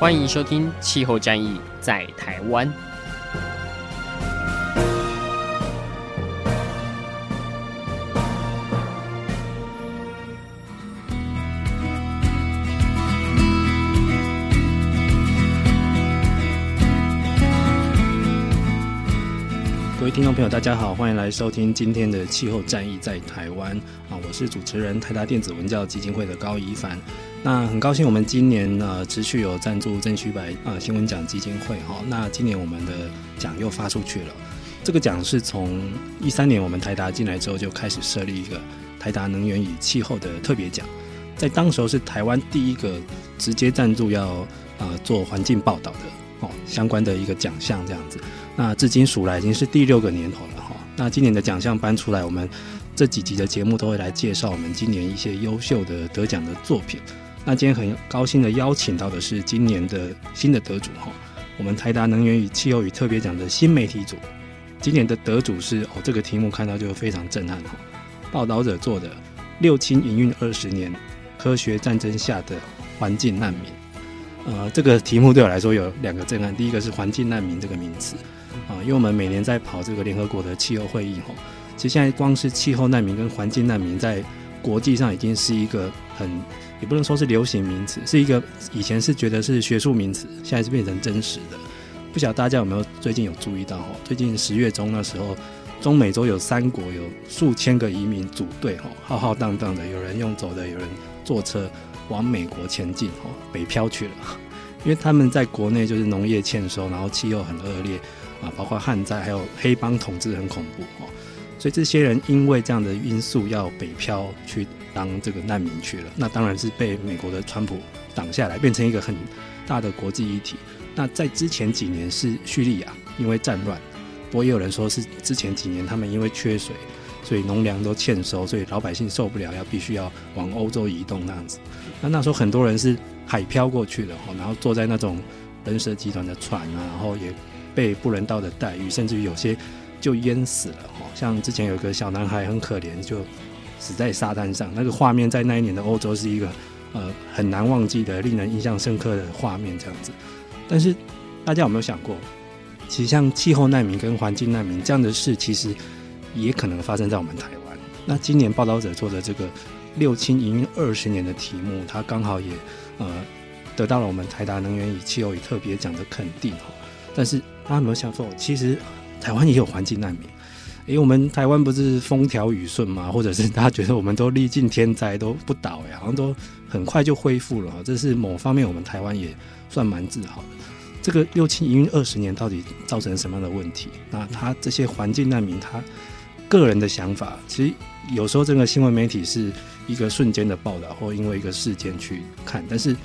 欢迎收听《气候战役在台湾》。各位听众朋友，大家好，欢迎来收听今天的《气候战役在台湾》啊，我是主持人台达电子文教基金会的高宜凡。那很高兴，我们今年呢持续有赞助郑旭白啊新闻奖基金会哈。那今年我们的奖又发出去了。这个奖是从一三年我们台达进来之后就开始设立一个台达能源与气候的特别奖，在当时候是台湾第一个直接赞助要呃做环境报道的哦相关的一个奖项这样子。那至今数来已经是第六个年头了哈。那今年的奖项颁出来，我们这几集的节目都会来介绍我们今年一些优秀的得奖的作品。那今天很高兴的邀请到的是今年的新的得主哈，我们台达能源与气候与特别奖的新媒体组，今年的得主是哦，这个题目看到就非常震撼哈，报道者做的《六氢营运二十年：科学战争下的环境难民》。呃，这个题目对我来说有两个震撼，第一个是环境难民这个名词啊，因为我们每年在跑这个联合国的气候会议哈，其实现在光是气候难民跟环境难民在国际上已经是一个很。也不能说是流行名词，是一个以前是觉得是学术名词，现在是变成真实的。不晓得大家有没有最近有注意到？哈，最近十月中那时候，中美洲有三国有数千个移民组队，哈，浩浩荡荡的，有人用走的，有人坐车往美国前进，哈，北漂去了。因为他们在国内就是农业欠收，然后气候很恶劣啊，包括旱灾，还有黑帮统治很恐怖，哈。所以这些人因为这样的因素要北漂去当这个难民去了，那当然是被美国的川普挡下来，变成一个很大的国际议题。那在之前几年是叙利亚，因为战乱，不过也有人说是之前几年他们因为缺水，所以农粮都欠收，所以老百姓受不了，要必须要往欧洲移动那样子。那那时候很多人是海漂过去的，然后坐在那种人蛇集团的船啊，然后也被不人道的待遇，甚至于有些。就淹死了哈，像之前有个小男孩很可怜，就死在沙滩上。那个画面在那一年的欧洲是一个呃很难忘记的、令人印象深刻的画面，这样子。但是大家有没有想过，其实像气候难民跟环境难民这样的事，其实也可能发生在我们台湾。那今年报道者做的这个六氢营运二十年的题目，它刚好也呃得到了我们台达能源与气候与特别奖的肯定哈。但是大家有没有想过，其实？台湾也有环境难民，因为我们台湾不是风调雨顺吗？或者是大家觉得我们都历尽天灾都不倒呀，好像都很快就恢复了。这是某方面我们台湾也算蛮自豪的。这个六七营运二十年到底造成什么样的问题？那他这些环境难民他个人的想法，其实有时候这个新闻媒体是一个瞬间的报道，或因为一个事件去看，但是。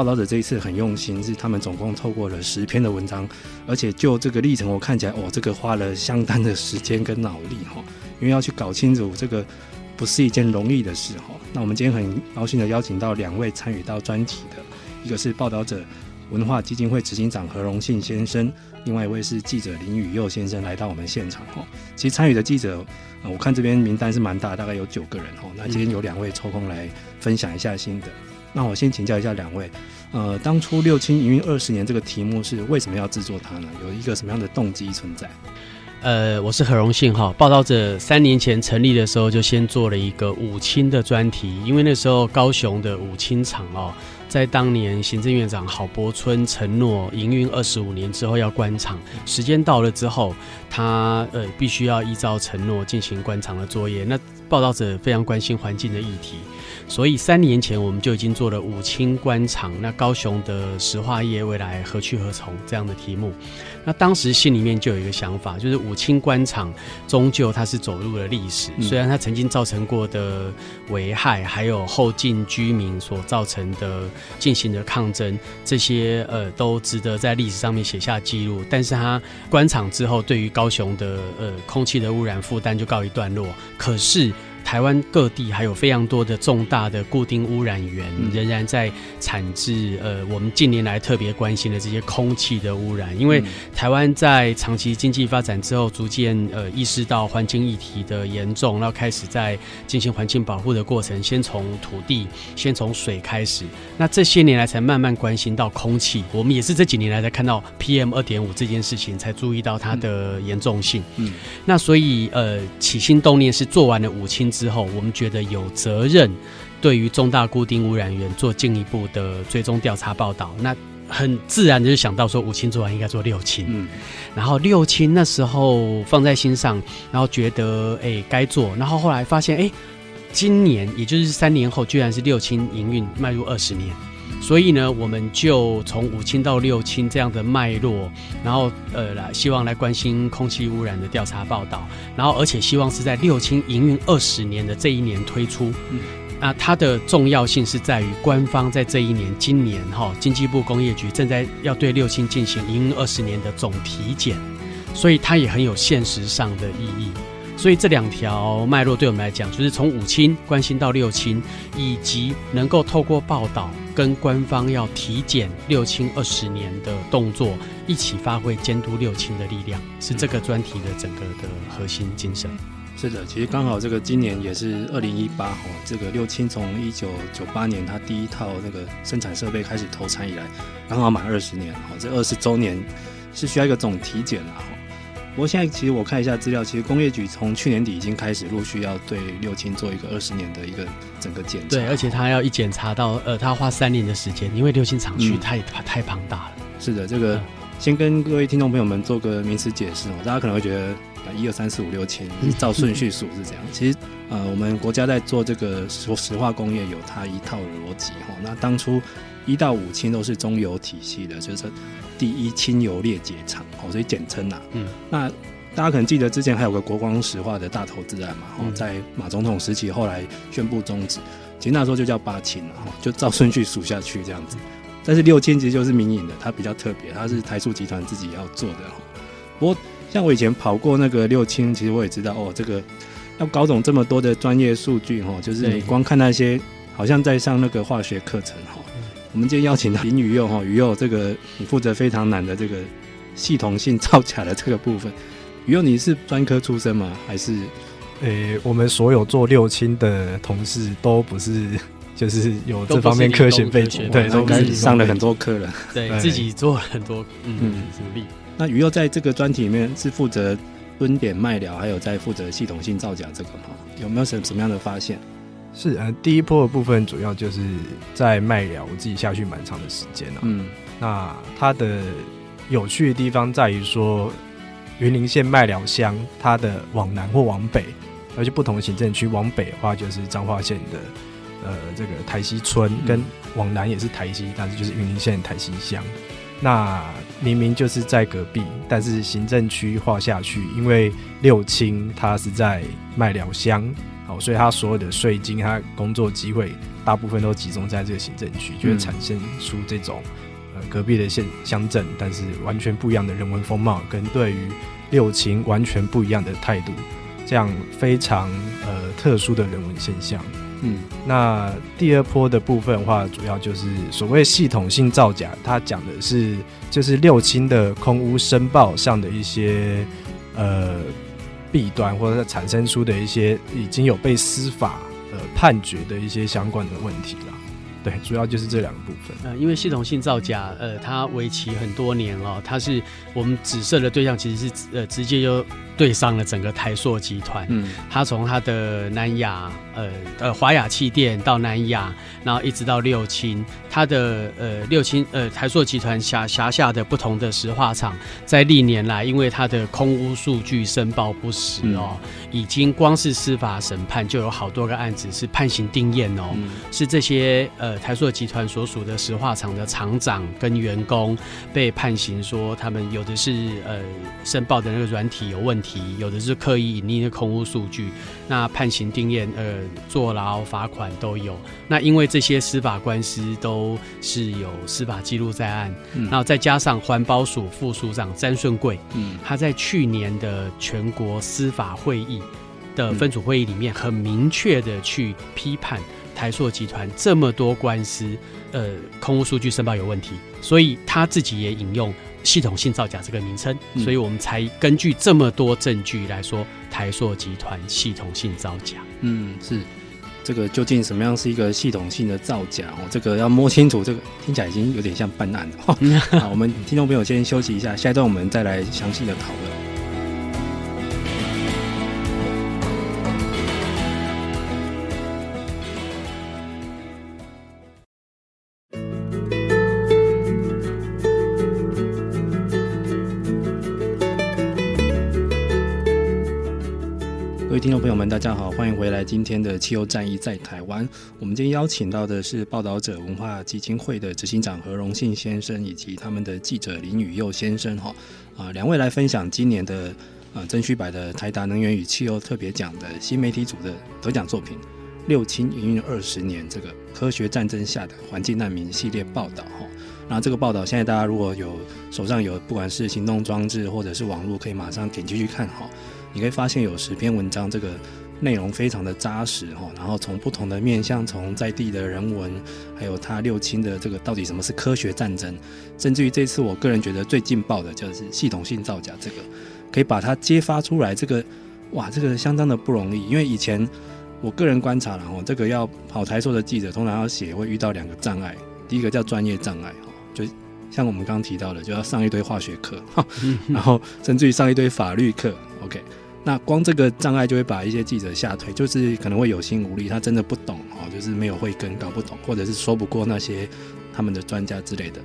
报道者这一次很用心，是他们总共透过了十篇的文章，而且就这个历程，我看起来，哦，这个花了相当的时间跟脑力哈，因为要去搞清楚这个不是一件容易的事哈。那我们今天很高兴的邀请到两位参与到专题的，一个是报道者文化基金会执行长何荣信先生，另外一位是记者林宇佑先生来到我们现场哈。其实参与的记者，我看这边名单是蛮大，大概有九个人哈。那今天有两位抽空来分享一下心得。那我先请教一下两位，呃，当初六氢营运二十年这个题目是为什么要制作它呢？有一个什么样的动机存在？呃，我是很荣幸哈。报道者三年前成立的时候，就先做了一个五氢的专题，因为那时候高雄的五氢厂哦，在当年行政院长郝柏村承诺营运二十五年之后要关厂，时间到了之后，他呃必须要依照承诺进行关厂的作业。那报道者非常关心环境的议题。所以三年前我们就已经做了五清官场，那高雄的石化业未来何去何从这样的题目。那当时心里面就有一个想法，就是五清官场终究它是走入了历史，虽然它曾经造成过的危害，还有后进居民所造成的进行的抗争，这些呃都值得在历史上面写下记录。但是它官场之后，对于高雄的呃空气的污染负担就告一段落。可是。台湾各地还有非常多的重大的固定污染源，仍然在产制。呃，我们近年来特别关心的这些空气的污染，因为台湾在长期经济发展之后，逐渐呃意识到环境议题的严重，然后开始在进行环境保护的过程，先从土地，先从水开始。那这些年来才慢慢关心到空气。我们也是这几年来才看到 PM 二点五这件事情，才注意到它的严重性。嗯，那所以呃起心动念是做完了五轻。之后，我们觉得有责任对于重大固定污染源做进一步的追踪调查报道。那很自然的就想到说，五清做完应该做六清。嗯，然后六清那时候放在心上，然后觉得哎该做，然后后来发现哎，今年也就是三年后，居然是六清营运迈入二十年。所以呢，我们就从五清到六清这样的脉络，然后呃，来希望来关心空气污染的调查报道，然后而且希望是在六轻营运二十年的这一年推出。嗯，那它的重要性是在于官方在这一年，今年哈，经济部工业局正在要对六轻进行营运二十年的总体检，所以它也很有现实上的意义。所以这两条脉络对我们来讲，就是从五轻关心到六轻，以及能够透过报道跟官方要体检六轻二十年的动作，一起发挥监督六轻的力量，是这个专题的整个的核心精神。是的，其实刚好这个今年也是二零一八哈，这个六轻从一九九八年它第一套那个生产设备开始投产以来，刚好满二十年哈，这二十周年是需要一个总体检了哈。过现在其实我看一下资料，其实工业局从去年底已经开始陆续要对六轻做一个二十年的一个整个检查。对，而且他要一检查到，呃，他要花三年的时间，因为六轻厂区太、嗯、太庞大了。是的，这个、嗯、先跟各位听众朋友们做个名词解释哦，大家可能会觉得一二三四五六轻照顺序数是这样，其实呃，我们国家在做这个石石化工业有它一套逻辑哈。那当初一到五轻都是中油体系的，就是。第一轻油裂解厂，哦，所以简称呐。嗯，那大家可能记得之前还有个国光石化的大投资案嘛，哦，在马总统时期后来宣布终止，其实那时候就叫八轻了，哈，就照顺序数下去这样子。但是六轻其实就是民营的，它比较特别，它是台塑集团自己要做的。不过像我以前跑过那个六轻，其实我也知道哦，这个要搞懂这么多的专业数据，哈，就是你光看那些，好像在上那个化学课程，哈。我们今天邀请到林宇佑哈，宇佑这个你负责非常难的这个系统性造假的这个部分。宇佑，你是专科出身吗？还是？诶、欸，我们所有做六亲的同事都不是，就是有这方面科学背景，对，都该上了很多课了，对，自己做了很多嗯努力。那宇佑在这个专题里面是负责蹲点卖聊，还有在负责系统性造假这个吗？有没有什什么样的发现？是，呃，第一波的部分主要就是在麦寮，我自己下去蛮长的时间了。嗯，那它的有趣的地方在于说，云林县麦寮乡，它的往南或往北，而且不同的行政区，往北的话就是彰化县的呃这个台西村，跟往南也是台西，但是就是云林县台西乡。那明明就是在隔壁，但是行政区划下去，因为六轻它是在麦寮乡。所以他所有的税金，他工作机会大部分都集中在这个行政区，就会产生出这种呃隔壁的县乡镇，但是完全不一样的人文风貌，跟对于六亲完全不一样的态度，这样非常呃特殊的人文现象。嗯，那第二波的部分的话，主要就是所谓系统性造假，它讲的是就是六亲的空屋申报上的一些呃。弊端或者产生出的一些已经有被司法呃判决的一些相关的问题啦，对，主要就是这两个部分。呃，因为系统性造假，呃，它为期很多年哦，它是我们指涉的对象其实是呃直接就对上了整个台塑集团，嗯，他从他的南亚。呃呃，华亚气垫到南亚，然后一直到六轻，他的呃六轻呃台塑集团辖辖下的不同的石化厂，在历年来，因为他的空屋数据申报不实哦，嗯、已经光是司法审判就有好多个案子是判刑定验哦，嗯、是这些呃台塑集团所属的石化厂的厂长跟员工被判刑说他们有的是呃申报的那个软体有问题，题，有的是刻意隐匿的空屋数据，那判刑定验、呃坐牢、罚款都有。那因为这些司法官司都是有司法记录在案，嗯、然后再加上环保署副署长詹顺贵，嗯，他在去年的全国司法会议的分组会议里面，很明确的去批判。台塑集团这么多官司，呃，空屋数据申报有问题，所以他自己也引用系统性造假这个名称，嗯、所以我们才根据这么多证据来说台塑集团系统性造假。嗯，是这个究竟什么样是一个系统性的造假？哦，这个要摸清楚。这个听起来已经有点像办案了。好，我们听众朋友先休息一下，下一段我们再来详细的讨论。大家好，欢迎回来。今天的汽油战役在台湾，我们今天邀请到的是报道者文化基金会的执行长何荣幸先生，以及他们的记者林宇佑先生，哈啊，两位来分享今年的呃曾旭白的台达能源与汽油特别奖的新媒体组的得奖作品《六轻营运二十年：这个科学战争下的环境难民》系列报道，哈。那这个报道现在大家如果有手上有不管是行动装置或者是网络，可以马上点进去看，哈。你可以发现有十篇文章，这个内容非常的扎实哈。然后从不同的面向，从在地的人文，还有他六亲的这个到底什么是科学战争，甚至于这次我个人觉得最劲爆的就是系统性造假这个，可以把它揭发出来。这个哇，这个相当的不容易，因为以前我个人观察了哈，这个要跑台塑的记者通常要写会遇到两个障碍，第一个叫专业障碍哈，就像我们刚刚提到的，就要上一堆化学课，然后甚至于上一堆法律课，OK。那光这个障碍就会把一些记者吓退，就是可能会有心无力，他真的不懂哦，就是没有慧根，搞不懂，或者是说不过那些他们的专家之类的。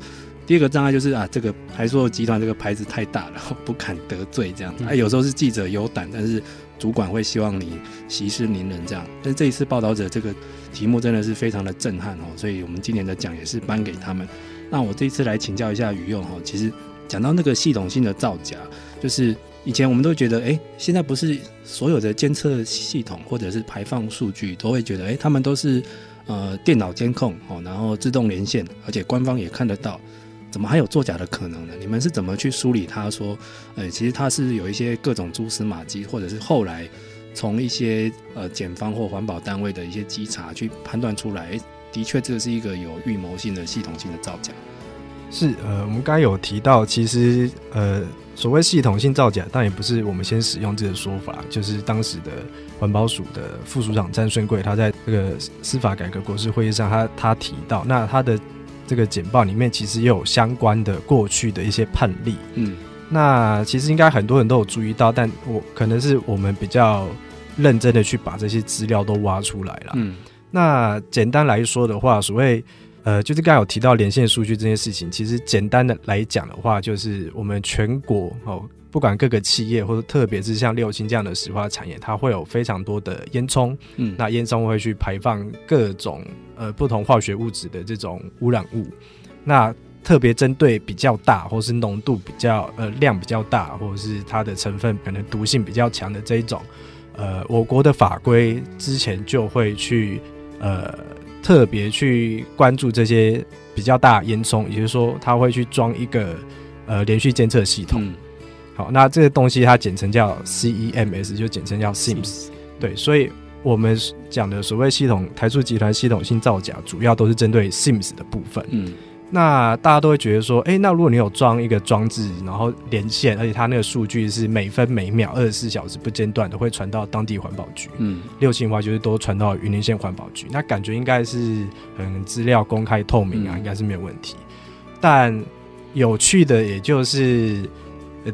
第二个障碍就是啊，这个台塑集团这个牌子太大了，不敢得罪这样子。哎、啊，有时候是记者有胆，但是主管会希望你息事宁人这样。但是这一次报道者这个题目真的是非常的震撼哦，所以我们今年的奖也是颁给他们。那我这一次来请教一下宇佑哦，其实讲到那个系统性的造假，就是。以前我们都觉得，哎，现在不是所有的监测系统或者是排放数据都会觉得，哎，他们都是呃电脑监控哦，然后自动连线，而且官方也看得到，怎么还有作假的可能呢？你们是怎么去梳理它？说，哎，其实它是有一些各种蛛丝马迹，或者是后来从一些呃检方或环保单位的一些稽查去判断出来，的确这是一个有预谋性的系统性的造假。是，呃，我们刚有提到，其实呃。所谓系统性造假，但也不是我们先使用这个说法，就是当时的环保署的副署长詹顺贵，他在这个司法改革国事会议上他，他他提到，那他的这个简报里面其实也有相关的过去的一些判例，嗯，那其实应该很多人都有注意到，但我可能是我们比较认真的去把这些资料都挖出来了，嗯，那简单来说的话，所谓。呃，就是刚才有提到连线数据这件事情，其实简单的来讲的话，就是我们全国哦，不管各个企业或者特别是像六轻这样的石化产业，它会有非常多的烟囱，嗯，那烟囱会去排放各种呃不同化学物质的这种污染物，那特别针对比较大或是浓度比较呃量比较大，或者是它的成分可能毒性比较强的这一种，呃，我国的法规之前就会去呃。特别去关注这些比较大烟囱，也就是说，它会去装一个呃连续监测系统。嗯、好，那这个东西它简称叫 CEMS，就简称叫 SIMS。对，所以我们讲的所谓系统台塑集团系统性造假，主要都是针对 SIMS 的部分。嗯。那大家都会觉得说，哎、欸，那如果你有装一个装置，然后连线，而且它那个数据是每分每秒二十四小时不间断的会传到当地环保局，嗯，六轻的话就是都传到云林县环保局，那感觉应该是很资料公开透明啊，嗯、应该是没有问题。但有趣的也就是，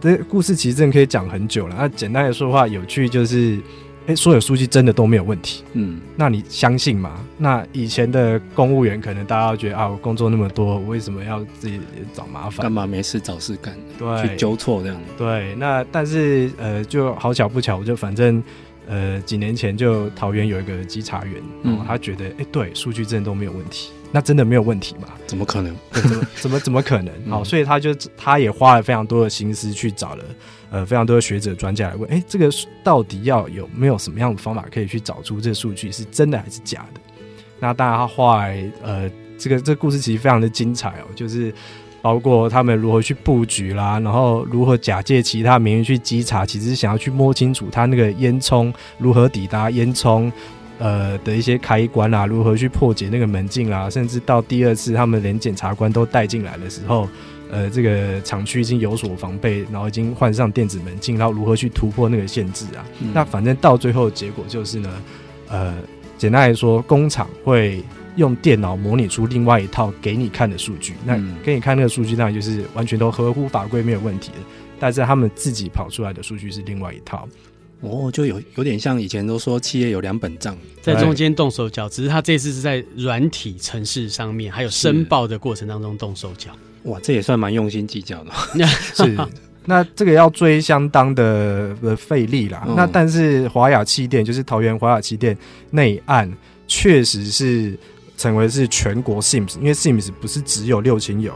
这故事其实真的可以讲很久了。那简单的说的话，有趣就是。哎，所有数据真的都没有问题。嗯，那你相信吗？那以前的公务员可能大家都觉得啊，我工作那么多，我为什么要自己找麻烦？干嘛没事找事干？对，去纠错这样。对，那但是呃，就好巧不巧，我就反正呃几年前就桃园有一个稽查员，嗯，他觉得哎、欸，对，数据真的都没有问题，那真的没有问题吗？怎么可能？怎么怎么怎么可能？好，所以他就他也花了非常多的心思去找了呃非常多的学者专家来问，哎、这个到底要有没有什么样的方法可以去找出这数据是真的还是假的？那当然，他后来呃，这个这个故事其实非常的精彩哦，就是包括他们如何去布局啦，然后如何假借其他名义去稽查，其实是想要去摸清楚他那个烟囱如何抵达烟囱呃的一些开关啦，如何去破解那个门禁啦，甚至到第二次他们连检察官都带进来的时候，呃，这个厂区已经有所防备，然后已经换上电子门禁，然后如何去突破那个限制啊？嗯、那反正到最后的结果就是呢，呃。简单来说，工厂会用电脑模拟出另外一套给你看的数据，那给你看那个数据，当然就是完全都合乎法规，没有问题的。但是他们自己跑出来的数据是另外一套，哦，就有有点像以前都说企业有两本账，在中间动手脚，只是他这次是在软体城市上面，还有申报的过程当中动手脚。哇，这也算蛮用心计较的，是。那这个要追相当的的费力啦。嗯、那但是华雅气垫就是桃园华雅气电那一案，确实是成为是全国 SIMS，因为 SIMS 不是只有六亲友，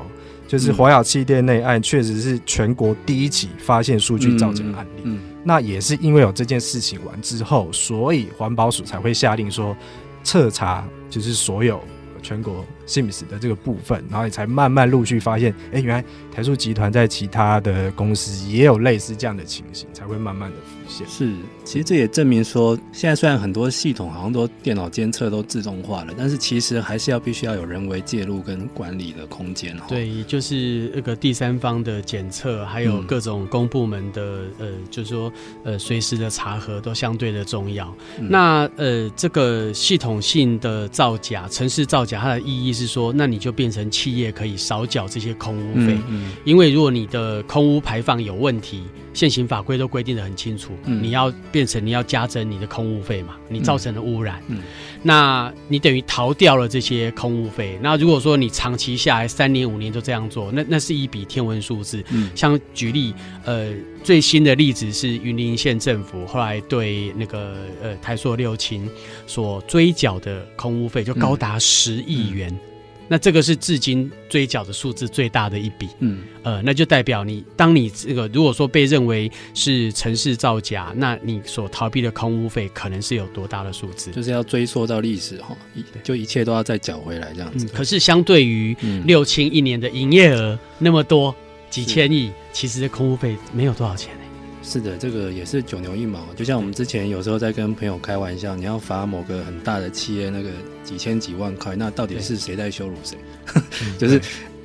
就是华雅气电那一案确实是全国第一起发现数据造假的案例。嗯嗯嗯、那也是因为有这件事情完之后，所以环保署才会下令说彻查，就是所有。全国 SIMS 的这个部分，然后你才慢慢陆续发现，哎，原来台塑集团在其他的公司也有类似这样的情形，才会慢慢的现。是，其实这也证明说，现在虽然很多系统好像都电脑监测都自动化了，但是其实还是要必须要有人为介入跟管理的空间。对，就是那个第三方的检测，还有各种公部门的、嗯、呃，就是说呃，随时的查核都相对的重要。嗯、那呃，这个系统性的造假、城市造假。它的意义是说，那你就变成企业可以少缴这些空污费，因为如果你的空污排放有问题，现行法规都规定的很清楚，嗯、你要变成你要加征你的空污费嘛，你造成了污染，嗯嗯、那你等于逃掉了这些空污费。那如果说你长期下来三年五年都这样做，那那是一笔天文数字。嗯、像举例，呃，最新的例子是云林县政府后来对那个呃台塑六轻所追缴的空污费就高达十亿元。嗯那这个是至今追缴的数字最大的一笔，嗯，呃，那就代表你，当你这个如果说被认为是城市造假，那你所逃避的空屋费可能是有多大的数字？就是要追溯到历史哈，就一切都要再缴回来这样子。嗯、可是相对于六轻一年的营业额那么多几千亿，其实空屋费没有多少钱呢？是的，这个也是九牛一毛。就像我们之前有时候在跟朋友开玩笑，你要罚某个很大的企业那个几千几万块，那到底是谁在羞辱谁？就是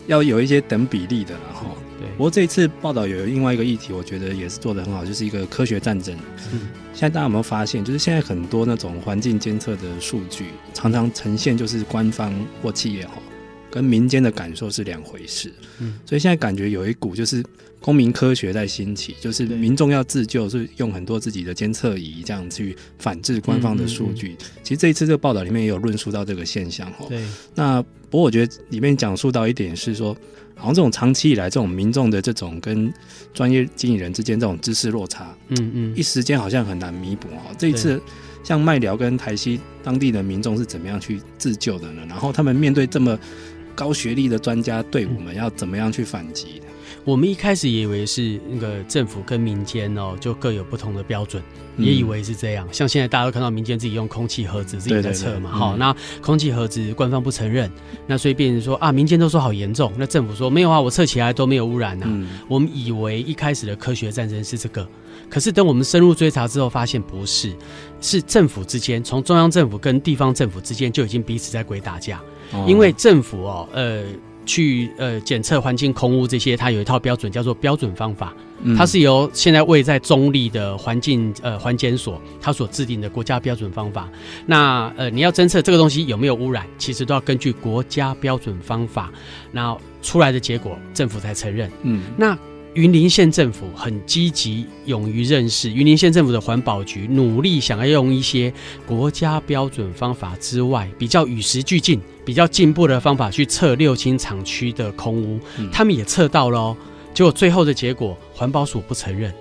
要有一些等比例的，然后。不过这一次报道有另外一个议题，我觉得也是做得很好，就是一个科学战争。嗯。现在大家有没有发现，就是现在很多那种环境监测的数据，常常呈现就是官方或企业哈，跟民间的感受是两回事。嗯。所以现在感觉有一股就是。公民科学在兴起，就是民众要自救，是用很多自己的监测仪这样去反制官方的数据。嗯嗯嗯、其实这一次这个报道里面也有论述到这个现象哈。对。那不过我觉得里面讲述到一点是说，好像这种长期以来这种民众的这种跟专业经理人之间这种知识落差，嗯嗯，一时间好像很难弥补哈。这一次像麦寮跟台西当地的民众是怎么样去自救的呢？然后他们面对这么高学历的专家队伍们，要怎么样去反击？我们一开始也以为是那个政府跟民间哦，就各有不同的标准，也以为是这样。像现在大家都看到民间自己用空气盒子自己在测嘛，好，那空气盒子官方不承认，那所以变成说啊，民间都说好严重，那政府说没有啊，我测起来都没有污染呐。我们以为一开始的科学战争是这个，可是等我们深入追查之后，发现不是，是政府之间，从中央政府跟地方政府之间就已经彼此在鬼打架，因为政府哦，呃。去呃检测环境空污这些，它有一套标准叫做标准方法，它是由现在位在中立的环境呃环检所它所制定的国家标准方法。那呃你要侦测这个东西有没有污染，其实都要根据国家标准方法，然后出来的结果政府才承认。嗯，那。云林县政府很积极，勇于认识。云林县政府的环保局努力想要用一些国家标准方法之外，比较与时俱进、比较进步的方法去测六轻厂区的空污。嗯、他们也测到了哦，结果最后的结果，环保署不承认。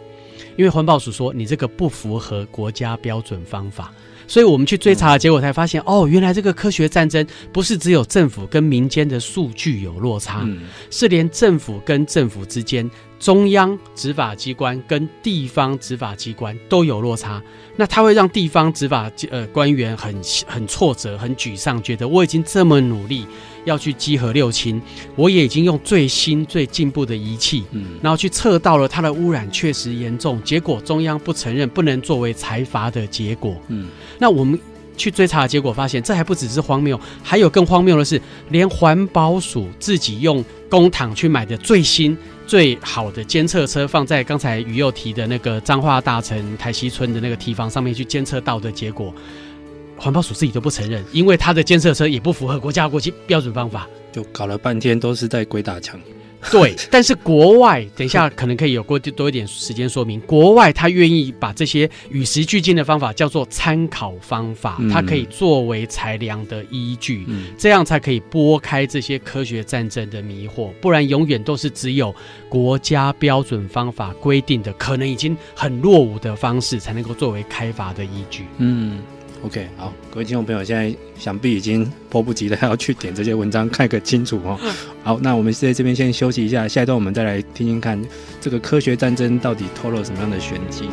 因为环保署说你这个不符合国家标准方法。所以我们去追查的结果才发现，哦，原来这个科学战争不是只有政府跟民间的数据有落差，是连政府跟政府之间。中央执法机关跟地方执法机关都有落差，那它会让地方执法呃官员很很挫折、很沮丧，觉得我已经这么努力要去稽核六轻，我也已经用最新最进步的仪器，嗯，然后去测到了它的污染确实严重，结果中央不承认，不能作为裁罚的结果，嗯，那我们去追查的结果发现，这还不只是荒谬，还有更荒谬的是，连环保署自己用公帑去买的最新。最好的监测车放在刚才于右提的那个彰化大城台西村的那个堤防上面去监测到的结果，环保署自己都不承认，因为他的监测车也不符合国家国际标准方法，就搞了半天都是在鬼打墙。对，但是国外等一下可能可以有过多一点时间说明。国外他愿意把这些与时俱进的方法叫做参考方法，嗯、它可以作为裁量的依据，嗯、这样才可以拨开这些科学战争的迷惑。不然永远都是只有国家标准方法规定的，可能已经很落伍的方式才能够作为开发的依据。嗯。OK，好，各位听众朋友，现在想必已经迫不及待要去点这些文章看个清楚哦。好，那我们在这边先休息一下，下一段我们再来听听看这个科学战争到底透露什么样的玄机。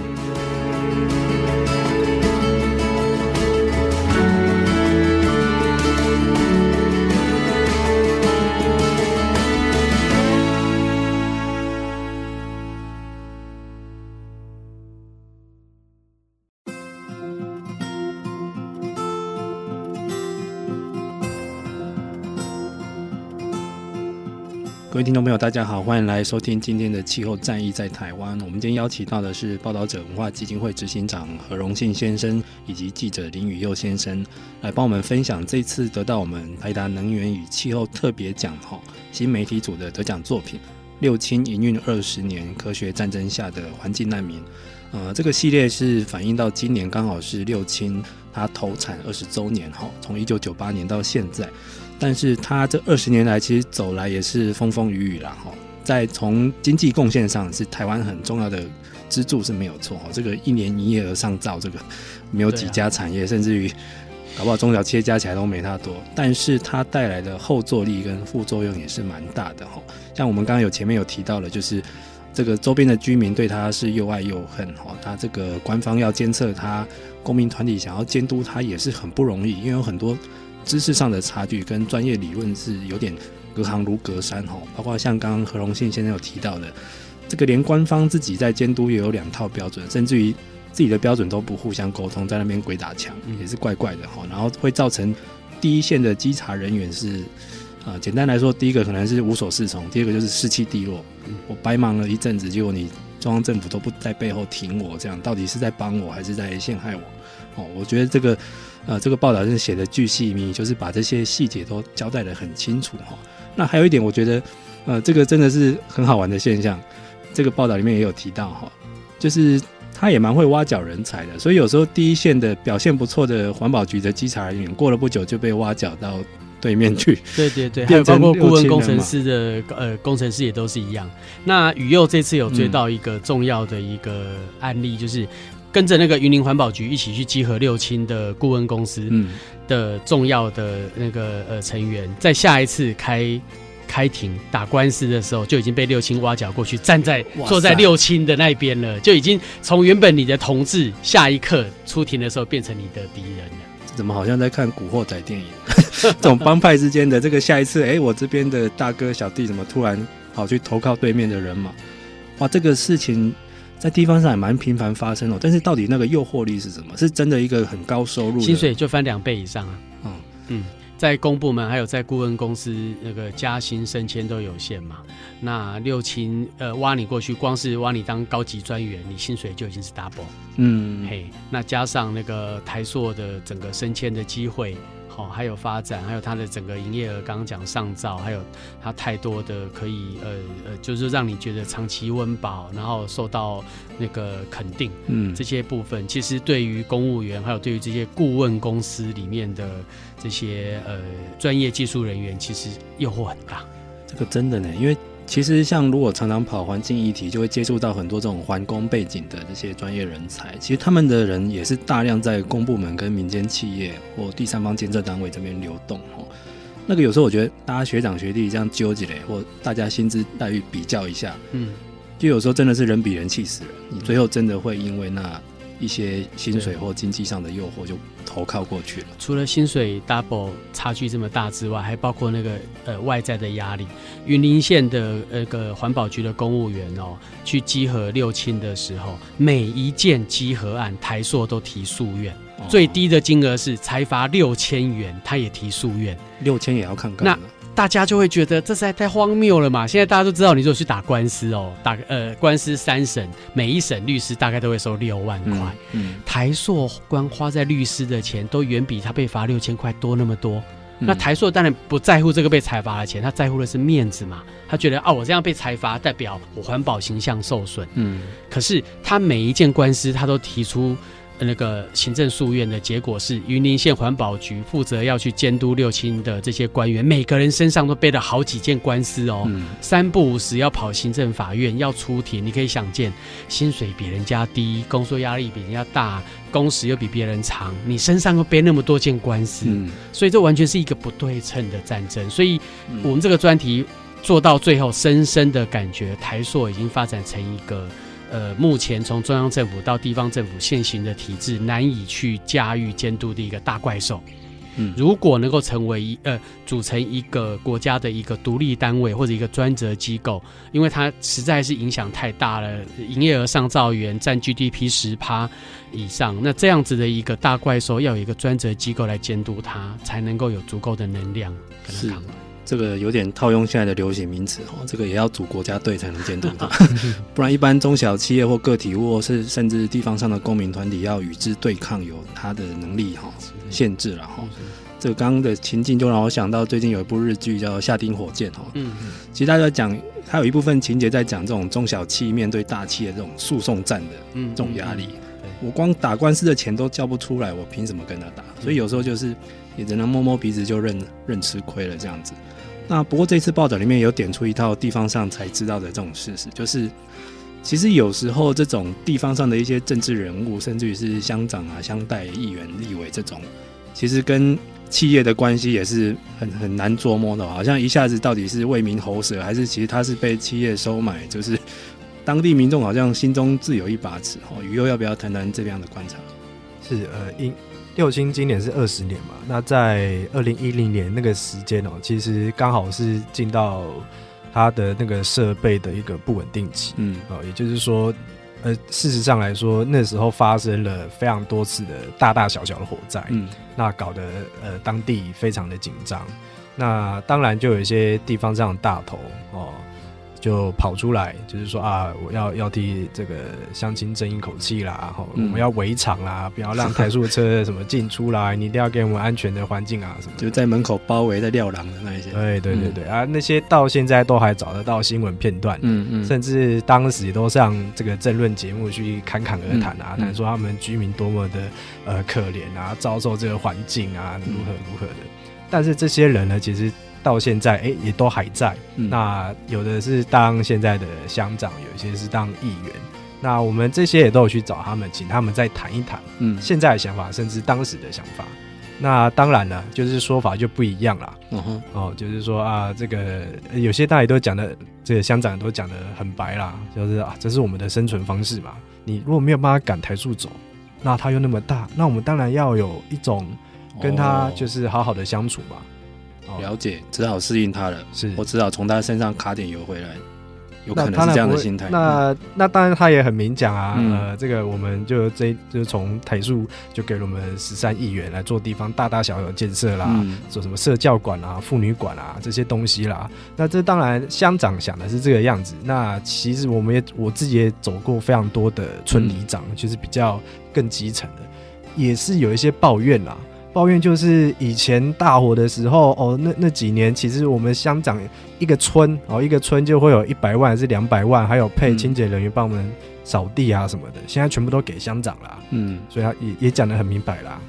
听众朋友，大家好，欢迎来收听今天的气候战役在台湾。我们今天邀请到的是报道者文化基金会执行长何荣幸先生，以及记者林宇佑先生，来帮我们分享这次得到我们台达能源与气候特别奖哈新媒体组的得奖作品《六轻营运二十年：科学战争下的环境难民》。呃，这个系列是反映到今年刚好是六轻它投产二十周年哈，从一九九八年到现在。但是他这二十年来其实走来也是风风雨雨啦哈，在从经济贡献上是台湾很重要的支柱是没有错哈，这个一年营业额上兆这个没有几家产业，甚至于搞不好中小企业加起来都没他多，但是它带来的后坐力跟副作用也是蛮大的哈，像我们刚刚有前面有提到了，就是这个周边的居民对他是又爱又恨哈，他这个官方要监测他，公民团体想要监督他也是很不容易，因为有很多。知识上的差距跟专业理论是有点隔行如隔山哈，包括像刚刚何荣信先生有提到的，这个连官方自己在监督也有两套标准，甚至于自己的标准都不互相沟通，在那边鬼打墙也是怪怪的哈。然后会造成第一线的稽查人员是啊，简单来说，第一个可能是无所适从，第二个就是士气低落。我白忙了一阵子，结果你中央政府都不在背后挺我，这样到底是在帮我还是在陷害我？哦，我觉得这个。呃，这个报道是写的巨细靡遗，就是把这些细节都交代的很清楚哈。那还有一点，我觉得，呃，这个真的是很好玩的现象。这个报道里面也有提到哈，就是他也蛮会挖角人才的，所以有时候第一线的表现不错的环保局的稽查人员，过了不久就被挖角到对面去。对对对，还有包括顾问工程师的呃工程师也都是一样。那宇佑这次有追到一个重要的一个案例，就是。跟着那个云林环保局一起去集合六轻的顾问公司的重要的那个呃成员，在下一次开开庭打官司的时候，就已经被六轻挖角过去，站在坐在六轻的那边了，就已经从原本你的同志，下一刻出庭的时候变成你的敌人了。怎么好像在看古惑仔电影？这种帮派之间的这个下一次，哎、欸，我这边的大哥小弟怎么突然跑去投靠对面的人嘛？哇，这个事情。在地方上也蛮频繁发生哦，但是到底那个诱惑力是什么？是真的一个很高收入，薪水就翻两倍以上啊！嗯嗯，在公部门还有在顾问公司，那个加薪升迁都有限嘛。那六亲呃挖你过去，光是挖你当高级专员，你薪水就已经是 double。嗯嘿，那加上那个台硕的整个升迁的机会。哦，还有发展，还有它的整个营业额，刚刚讲上照，还有它太多的可以呃呃，就是让你觉得长期温饱，然后受到那个肯定，嗯，这些部分其实对于公务员，还有对于这些顾问公司里面的这些呃专业技术人员，其实诱惑很大。这个真的呢，因为其实像如果常常跑环境议题，就会接触到很多这种环工背景的这些专业人才。其实他们的人也是大量在公部门跟民间企业或第三方监测单位这边流动哦。那个有时候我觉得大家学长学弟这样纠结嘞，或大家薪资待遇比较一下，嗯，就有时候真的是人比人气死人。你最后真的会因为那一些薪水或经济上的诱惑就投靠过去了。除了薪水 double 差距这么大之外，还包括那个呃外在的压力。云林县的那个环保局的公务员哦，去稽核六亲的时候，每一件稽核案台硕都提诉愿。最低的金额是裁罚六千元，他也提诉愿，六千也要看。那大家就会觉得这实在太荒谬了嘛！现在大家都知道，你如果去打官司哦，打呃官司三审，每一审律师大概都会收六万块。嗯，嗯，台塑光花在律师的钱都远比他被罚六千块多那么多。嗯，那台塑当然不在乎这个被裁罚的钱，他在乎的是面子嘛。他觉得啊，我这样被裁罚，代表我环保形象受损。嗯，可是他每一件官司，他都提出。那个行政诉愿的结果是，云林县环保局负责要去监督六轻的这些官员，每个人身上都背了好几件官司哦，嗯、三不五时要跑行政法院，要出庭。你可以想见，薪水比人家低，工作压力比人家大，工时又比别人长，你身上又背那么多件官司，嗯、所以这完全是一个不对称的战争。所以，我们这个专题做到最后，深深的感觉台塑已经发展成一个。呃，目前从中央政府到地方政府现行的体制难以去驾驭监督的一个大怪兽。嗯，如果能够成为一呃组成一个国家的一个独立单位或者一个专责机构，因为它实在是影响太大了，营业额上兆元，占 GDP 十趴以上，那这样子的一个大怪兽要有一个专责机构来监督它，才能够有足够的能量跟它抗。这个有点套用现在的流行名词哦，这个也要组国家队才能监督它，不然一般中小企业或个体或是甚至地方上的公民团体要与之对抗，有它的能力哈限制了哈。这个刚刚的情境就让我想到最近有一部日剧叫《下町火箭》哈，嗯，其实大家讲它有一部分情节在讲这种中小企业面对大企业这种诉讼战的这种压力，我光打官司的钱都交不出来，我凭什么跟他打？所以有时候就是也只能摸摸鼻子就认认吃亏了这样子。那不过这次报道里面有点出一套地方上才知道的这种事实，就是其实有时候这种地方上的一些政治人物，甚至于是乡长啊、乡代议员、立委这种，其实跟企业的关系也是很很难捉摸的，好像一下子到底是为民喉舌，还是其实他是被企业收买，就是当地民众好像心中自有一把尺。哦，宇佑要不要谈谈这样的观察？是呃，因。六星今年是二十年嘛，那在二零一零年那个时间哦、喔，其实刚好是进到它的那个设备的一个不稳定期，嗯，哦，也就是说，呃，事实上来说，那时候发生了非常多次的大大小小的火灾，嗯，那搞得呃当地非常的紧张，那当然就有一些地方上的大头哦。就跑出来，就是说啊，我要要替这个乡亲争一口气啦，然后、嗯、我们要围场啦，不要让台塑车什么进出啦，你一定要给我们安全的环境啊，什么就在门口包围在撂狼的那一些。对对对对、嗯、啊，那些到现在都还找得到新闻片段，嗯嗯，甚至当时都上这个政论节目去侃侃而谈啊，谈、说他们居民多么的呃可怜啊，遭受这个环境啊，如何如何的。但是这些人呢，其实。到现在，哎、欸，也都还在。嗯、那有的是当现在的乡长，有一些是当议员。那我们这些也都有去找他们，请他们再谈一谈，嗯，现在的想法，甚至当时的想法。那当然了，就是说法就不一样了。嗯哼，哦，就是说啊，这个有些大爷都讲的，这个乡长都讲的很白啦，就是啊，这是我们的生存方式嘛。你如果没有办法赶台塑走，那他又那么大，那我们当然要有一种跟他就是好好的相处嘛。了解，只好适应他了。是我只好从他身上卡点油回来，有可能是这样的心态。那那当然，他也很明讲啊。嗯、呃，这个我们就这就从台塑就给了我们十三亿元来做地方大大小小的建设啦，嗯、做什么社教馆啊、妇女馆啊这些东西啦。那这当然乡长想的是这个样子。那其实我们也我自己也走过非常多的村里长，嗯、就是比较更基层的，也是有一些抱怨啦。抱怨就是以前大火的时候哦，那那几年其实我们乡长一个村哦，一个村就会有一百万还是两百万，还有配清洁人员帮我们扫地啊什么的，现在全部都给乡长啦。嗯，所以他也也讲得很明白啦，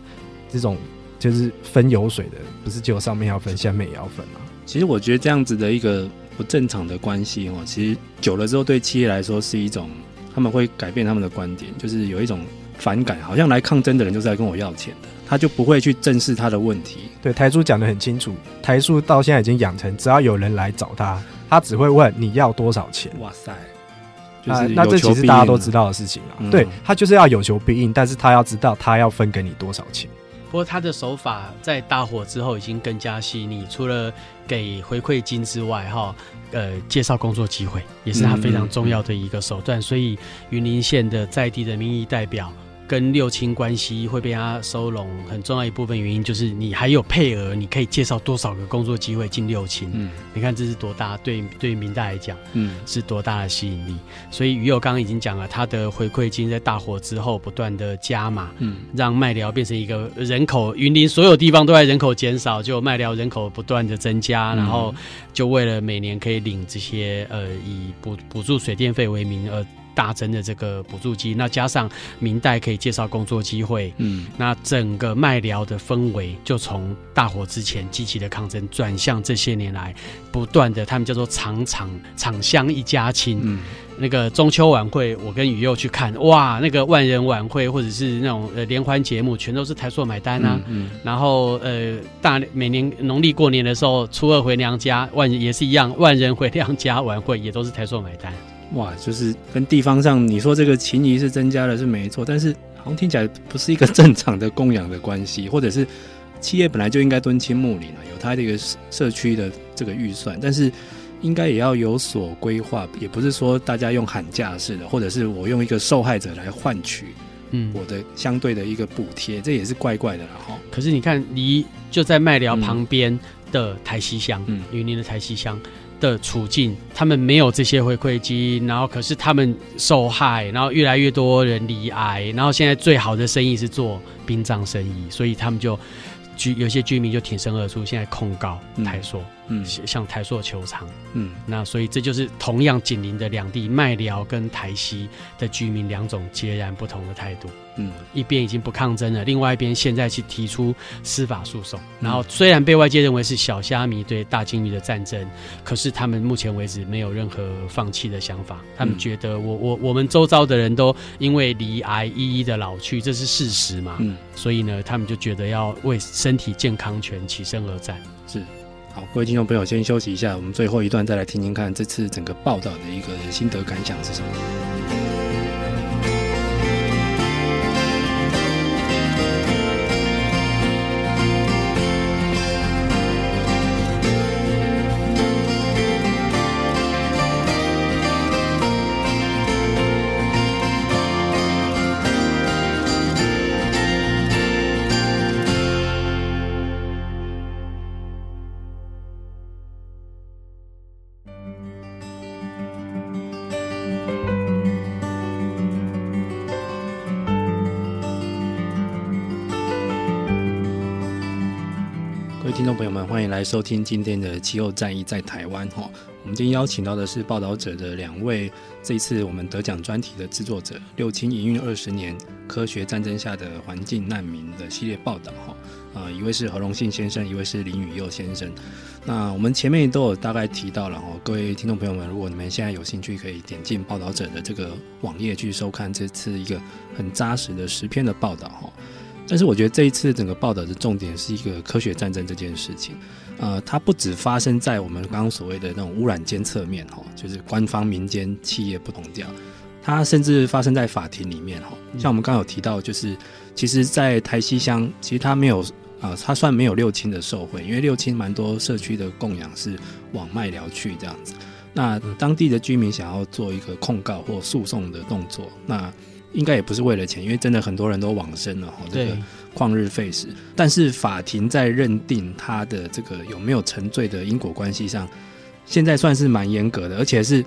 这种就是分油水的，不是只有上面要分，下面也要分啊。其实我觉得这样子的一个不正常的关系哦，其实久了之后对企业来说是一种，他们会改变他们的观点，就是有一种反感，好像来抗争的人就是来跟我要钱的，他就不会去正视他的问题。对，台叔讲的很清楚，台叔到现在已经养成，只要有人来找他，他只会问你要多少钱。哇塞，就是、啊、那这其实大家都知道的事情啊。嗯、对，他就是要有求必应，但是他要知道他要分给你多少钱。不过他的手法在大火之后已经更加细腻，除了给回馈金之外，哈，呃，介绍工作机会也是他非常重要的一个手段。所以云林县的在地的民意代表。跟六亲关系会被他收拢，很重要一部分原因就是你还有配额，你可以介绍多少个工作机会进六亲。嗯，你看这是多大对对明代来讲，嗯，是多大的吸引力。所以于友刚刚已经讲了，他的回馈金在大火之后不断的加码，嗯，让麦寮变成一个人口云林所有地方都在人口减少，就麦寮人口不断的增加，然后就为了每年可以领这些呃以补补助水电费为名而。大增的这个补助金，那加上明代可以介绍工作机会，嗯，那整个麦寮的氛围就从大火之前积极的抗争，转向这些年来不断的，他们叫做厂厂厂乡一家亲。嗯，那个中秋晚会，我跟雨佑去看，哇，那个万人晚会或者是那种呃联欢节目，全都是台塑买单啊。嗯，嗯然后呃大每年农历过年的时候，初二回娘家，万也是一样，万人回娘家晚会也都是台塑买单。哇，就是跟地方上你说这个情谊是增加了是没错，但是好像听起来不是一个 正常的供养的关系，或者是企业本来就应该敦亲睦邻啊，有它这个社区的这个预算，但是应该也要有所规划，也不是说大家用喊价式的，或者是我用一个受害者来换取嗯我的相对的一个补贴，嗯、这也是怪怪的了哈。可是你看，离就在麦寮旁边的台西乡，嗯，云林的台西乡。的处境，他们没有这些回馈金，然后可是他们受害，然后越来越多人离癌，然后现在最好的生意是做殡葬生意，所以他们就居有些居民就挺身而出，现在控告台塑。嗯嗯，向台塑求偿。嗯，那所以这就是同样紧邻的两地麦寮跟台西的居民两种截然不同的态度。嗯，一边已经不抗争了，另外一边现在去提出司法诉讼。然后虽然被外界认为是小虾米对大鲸鱼的战争，可是他们目前为止没有任何放弃的想法。他们觉得我我我们周遭的人都因为离癌一一的老去，这是事实嘛。嗯，所以呢，他们就觉得要为身体健康权起身而战。是。好，各位听众朋友，先休息一下，我们最后一段再来听听看这次整个报道的一个心得感想是什么。收听今天的气候战役在台湾哈，我们今天邀请到的是报道者的两位，这一次我们得奖专题的制作者，六轻营运二十年科学战争下的环境难民的系列报道哈，啊，一位是何荣幸先生，一位是林宇佑先生。那我们前面都有大概提到了哈，各位听众朋友们，如果你们现在有兴趣，可以点进报道者的这个网页去收看这次一个很扎实的十篇的报道哈。但是我觉得这一次整个报道的重点是一个科学战争这件事情。呃，它不只发生在我们刚刚所谓的那种污染监测面哈，就是官方、民间、企业不同调，它甚至发生在法庭里面哈。像我们刚刚有提到，就是其实，在台西乡，其实它没有啊、呃，它算没有六亲的受贿，因为六亲蛮多社区的供养是往麦寮去这样子。那当地的居民想要做一个控告或诉讼的动作，那应该也不是为了钱，因为真的很多人都往生了哈。这个旷日费时，但是法庭在认定他的这个有没有沉醉的因果关系上，现在算是蛮严格的，而且是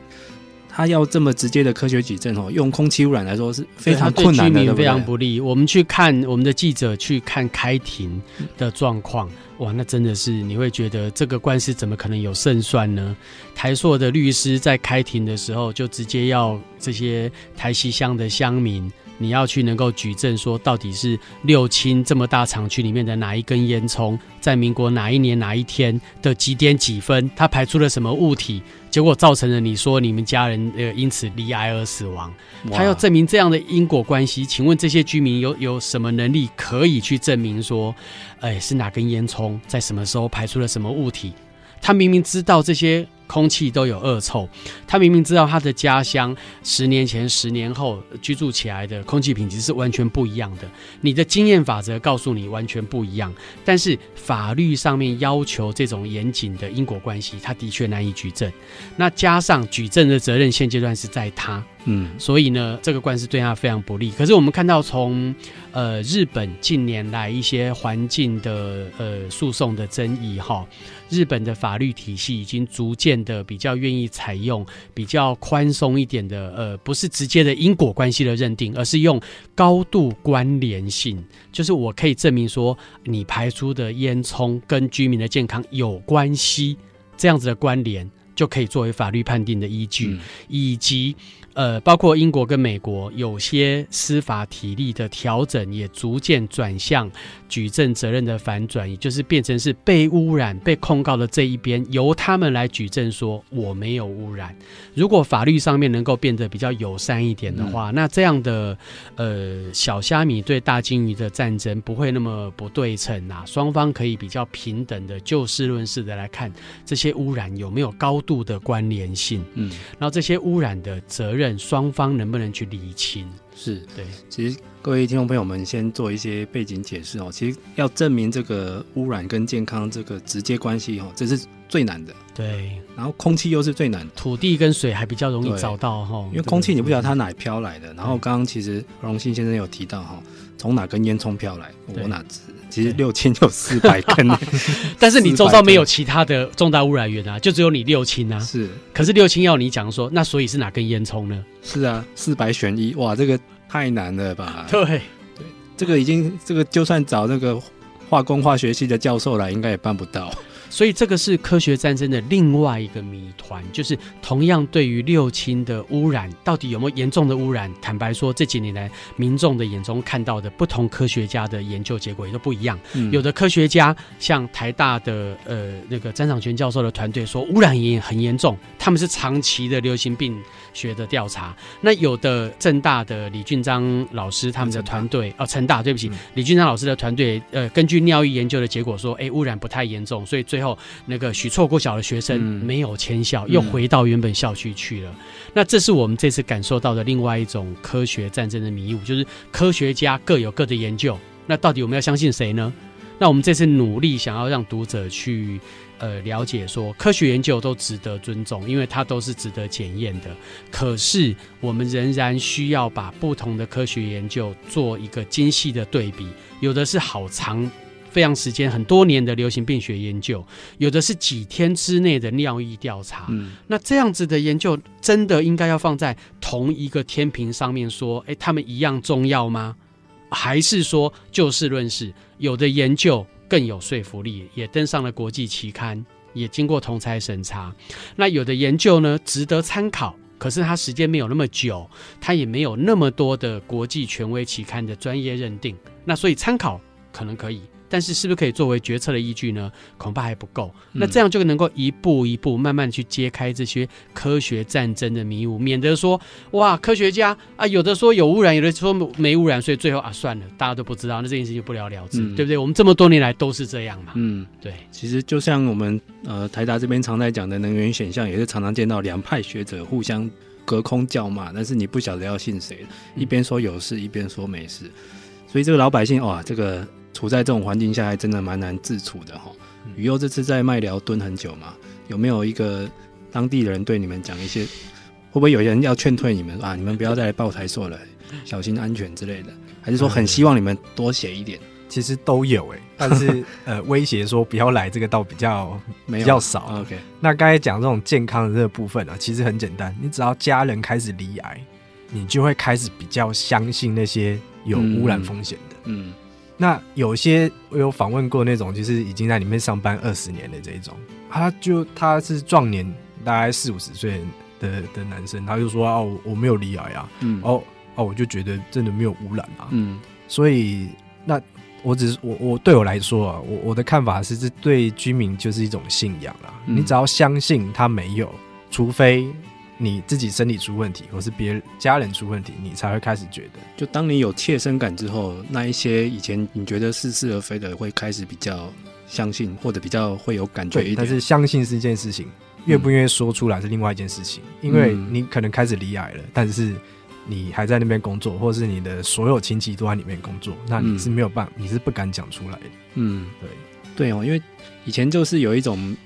他要这么直接的科学举证哦，用空气污染来说是非常困难的，对居民非常不利。我们去看我们的记者去看开庭的状况，哇，那真的是你会觉得这个官司怎么可能有胜算呢？台硕的律师在开庭的时候就直接要这些台西乡的乡民。你要去能够举证说，到底是六轻这么大厂区里面的哪一根烟囱，在民国哪一年哪一天的几点几分，它排出了什么物体，结果造成了你说你们家人呃因此离癌而死亡。他要证明这样的因果关系，请问这些居民有有什么能力可以去证明说，哎，是哪根烟囱在什么时候排出了什么物体？他明明知道这些。空气都有恶臭，他明明知道他的家乡十年前、十年后居住起来的空气品质是完全不一样的。你的经验法则告诉你完全不一样，但是法律上面要求这种严谨的因果关系，他的确难以举证。那加上举证的责任现阶段是在他。嗯，所以呢，这个官司对他非常不利。可是我们看到从，从呃日本近年来一些环境的呃诉讼的争议哈，日本的法律体系已经逐渐的比较愿意采用比较宽松一点的呃，不是直接的因果关系的认定，而是用高度关联性，就是我可以证明说你排出的烟囱跟居民的健康有关系，这样子的关联就可以作为法律判定的依据，嗯、以及。呃，包括英国跟美国，有些司法体力的调整，也逐渐转向举证责任的反转，也就是变成是被污染、被控告的这一边，由他们来举证说我没有污染。如果法律上面能够变得比较友善一点的话，嗯、那这样的呃小虾米对大金鱼的战争不会那么不对称啊，双方可以比较平等的就事论事的来看这些污染有没有高度的关联性，嗯，然后这些污染的责任。双方能不能去理清？是对。其实各位听众朋友们，先做一些背景解释哦。其实要证明这个污染跟健康这个直接关系哦，这是最难的。对。然后空气又是最难的，土地跟水还比较容易找到哈。因为空气你不晓得它哪飘来的。然后刚刚其实荣幸先生有提到哈，从哪根烟囱飘来，我哪知？其实六亲就四百根，但是你周遭没有其他的重大污染源啊，就只有你六亲啊。是，可是六亲要你讲说，那所以是哪根烟囱呢？是啊，四百选一，哇，这个太难了吧？对对，这个已经这个就算找那个化工化学系的教授来，应该也办不到。所以这个是科学战争的另外一个谜团，就是同样对于六轻的污染，到底有没有严重的污染？坦白说，这几年来民众的眼中看到的不同科学家的研究结果也都不一样。嗯、有的科学家像台大的呃那个詹长权教授的团队说污染也很严重，他们是长期的流行病学的调查。那有的政大的李俊章老师他们的团队哦，成大对不起，嗯、李俊章老师的团队呃根据尿液研究的结果说，哎污染不太严重，所以最最后，那个许错过小的学生没有迁校，嗯、又回到原本校区去了。嗯、那这是我们这次感受到的另外一种科学战争的迷雾，就是科学家各有各的研究。那到底我们要相信谁呢？那我们这次努力想要让读者去呃了解说，科学研究都值得尊重，因为它都是值得检验的。可是我们仍然需要把不同的科学研究做一个精细的对比，有的是好长。非常时间很多年的流行病学研究，有的是几天之内的尿液调查。嗯，那这样子的研究真的应该要放在同一个天平上面说，诶，他们一样重要吗？还是说就事论事，有的研究更有说服力，也登上了国际期刊，也经过同侪审查。那有的研究呢，值得参考，可是它时间没有那么久，它也没有那么多的国际权威期刊的专业认定。那所以参考可能可以。但是，是不是可以作为决策的依据呢？恐怕还不够。那这样就能够一步一步慢慢去揭开这些科学战争的迷雾，免得说哇，科学家啊，有的说有污染，有的说没污染，所以最后啊，算了，大家都不知道，那这件事情就不了了之，嗯、对不对？我们这么多年来都是这样嘛。嗯，对。其实就像我们呃台达这边常在讲的能源选项，也是常常见到两派学者互相隔空叫骂，但是你不晓得要信谁，一边说有事，一边说没事，所以这个老百姓哇，这个。处在这种环境下，还真的蛮难自处的哈。宇佑这次在麦寮蹲很久嘛，有没有一个当地人对你们讲一些？会不会有人要劝退你们啊？你们不要再来报台塑了，小心安全之类的？还是说很希望你们多写一点？其实都有哎、欸，但是 呃，威胁说不要来这个倒比较比较少。OK，那刚才讲这种健康的这个部分啊，其实很简单，你只要家人开始离癌，你就会开始比较相信那些有污染风险的。嗯。嗯那有些我有访问过那种，就是已经在里面上班二十年的这一种，他就他是壮年，大概四五十岁的的男生，他就说哦，我没有离癌啊，嗯，哦，哦，我就觉得真的没有污染啊。嗯，所以那我只是我我对我来说啊，我我的看法是，这对居民就是一种信仰啊。嗯、你只要相信他没有，除非你自己身体出问题，或是别人家人出问题，你才会开始觉得。就当你有切身感之后，那一些以前你觉得似是而非的，会开始比较相信，或者比较会有感觉一点。但是相信是一件事情。愿不愿意说出来是另外一件事情，因为你可能开始离癌了，但是你还在那边工作，或是你的所有亲戚都在里面工作，那你是没有办法，你是不敢讲出来的。嗯，对，对哦，因为以前就是有一种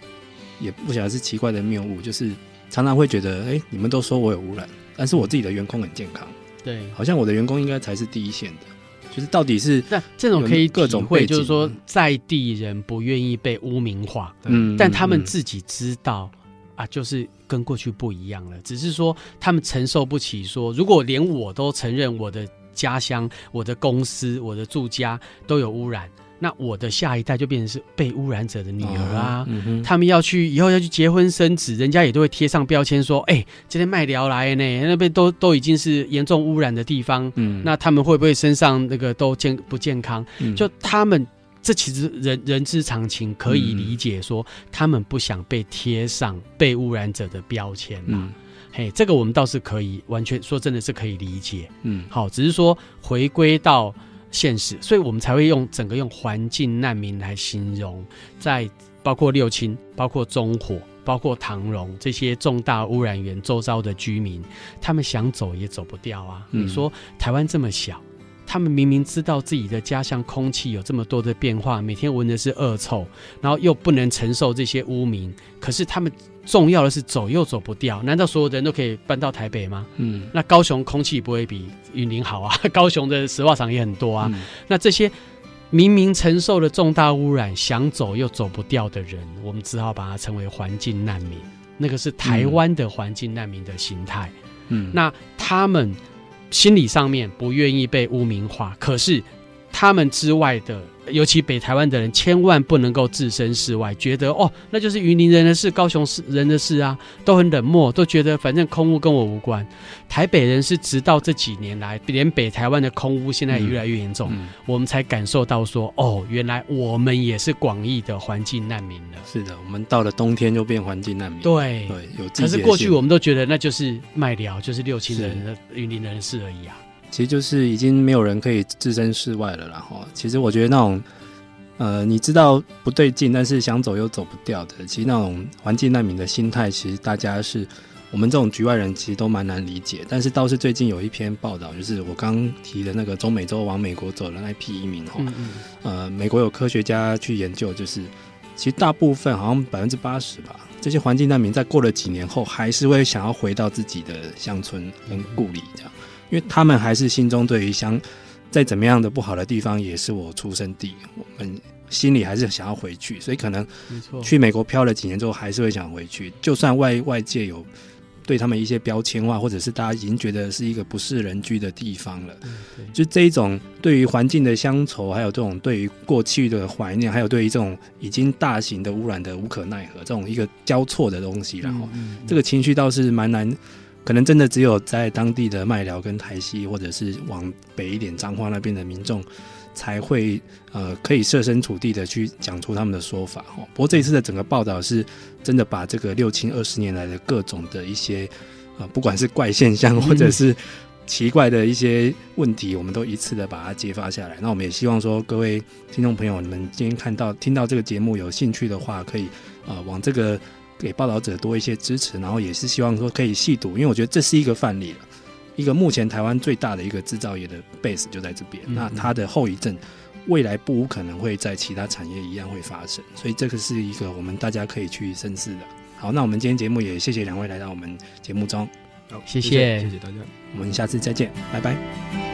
也不晓得是奇怪的谬误，就是常常会觉得，哎，你们都说我有污染，但是我自己的员工很健康，对，好像我的员工应该才是第一线的，就是到底是那这种可以各种会，就是说在地人不愿意被污名化，嗯，但他们自己知道。啊，就是跟过去不一样了，只是说他们承受不起说。说如果连我都承认我的家乡、我的公司、我的住家都有污染，那我的下一代就变成是被污染者的女儿啊。他们要去以后要去结婚生子，人家也都会贴上标签说：“哎、欸，今天卖寮来呢，那边都都已经是严重污染的地方。”嗯，那他们会不会身上那个都健不健康？嗯、就他们。这其实人人之常情，可以理解说，他们不想被贴上被污染者的标签、啊、嗯，嘿，这个我们倒是可以完全说，真的是可以理解。嗯，好，只是说回归到现实，所以我们才会用整个用环境难民来形容，在包括六轻、包括中火、包括唐荣这些重大污染源周遭的居民，他们想走也走不掉啊。嗯、你说台湾这么小。他们明明知道自己的家乡空气有这么多的变化，每天闻的是恶臭，然后又不能承受这些污名，可是他们重要的是走又走不掉。难道所有的人都可以搬到台北吗？嗯，那高雄空气不会比云林好啊？高雄的石化厂也很多啊。嗯、那这些明明承受了重大污染，想走又走不掉的人，我们只好把它称为环境难民。那个是台湾的环境难民的形态。嗯，那他们。心理上面不愿意被污名化，可是他们之外的。尤其北台湾的人，千万不能够置身事外，觉得哦，那就是云林人的事、高雄市人的事啊，都很冷漠，都觉得反正空屋跟我无关。台北人是直到这几年来，连北台湾的空屋现在也越来越严重，嗯嗯、我们才感受到说，哦，原来我们也是广义的环境难民了。是的，我们到了冬天就变环境难民。对对，有。可是过去我们都觉得那就是卖寮，就是六轻人的云林人的事而已啊。其实就是已经没有人可以置身事外了，然后其实我觉得那种，呃，你知道不对劲，但是想走又走不掉的，其实那种环境难民的心态，其实大家是我们这种局外人其实都蛮难理解。但是倒是最近有一篇报道，就是我刚提的那个中美洲往美国走的那批移民哈，嗯嗯呃，美国有科学家去研究，就是其实大部分好像百分之八十吧，这些环境难民在过了几年后，还是会想要回到自己的乡村跟故里这样。因为他们还是心中对于乡，再怎么样的不好的地方，也是我出生地，我们心里还是想要回去，所以可能去美国漂了几年之后，还是会想回去。就算外外界有对他们一些标签化，或者是大家已经觉得是一个不是人居的地方了，就这一种对于环境的乡愁，还有这种对于过去的怀念，还有对于这种已经大型的污染的无可奈何，这种一个交错的东西，然后这个情绪倒是蛮难。可能真的只有在当地的麦寮跟台西，或者是往北一点彰化那边的民众，才会呃可以设身处地的去讲出他们的说法哈。不过这一次的整个报道是真的把这个六轻二十年来的各种的一些呃不管是怪现象或者是奇怪的一些问题，我们都一次的把它揭发下来。那我们也希望说各位听众朋友，你们今天看到听到这个节目有兴趣的话，可以呃往这个。给报道者多一些支持，然后也是希望说可以细读，因为我觉得这是一个范例了，一个目前台湾最大的一个制造业的 base 就在这边，那它的后遗症未来不无可能会在其他产业一样会发生，所以这个是一个我们大家可以去深思的。好，那我们今天节目也谢谢两位来到我们节目中，好，谢谢，谢谢大家，我们下次再见，拜拜。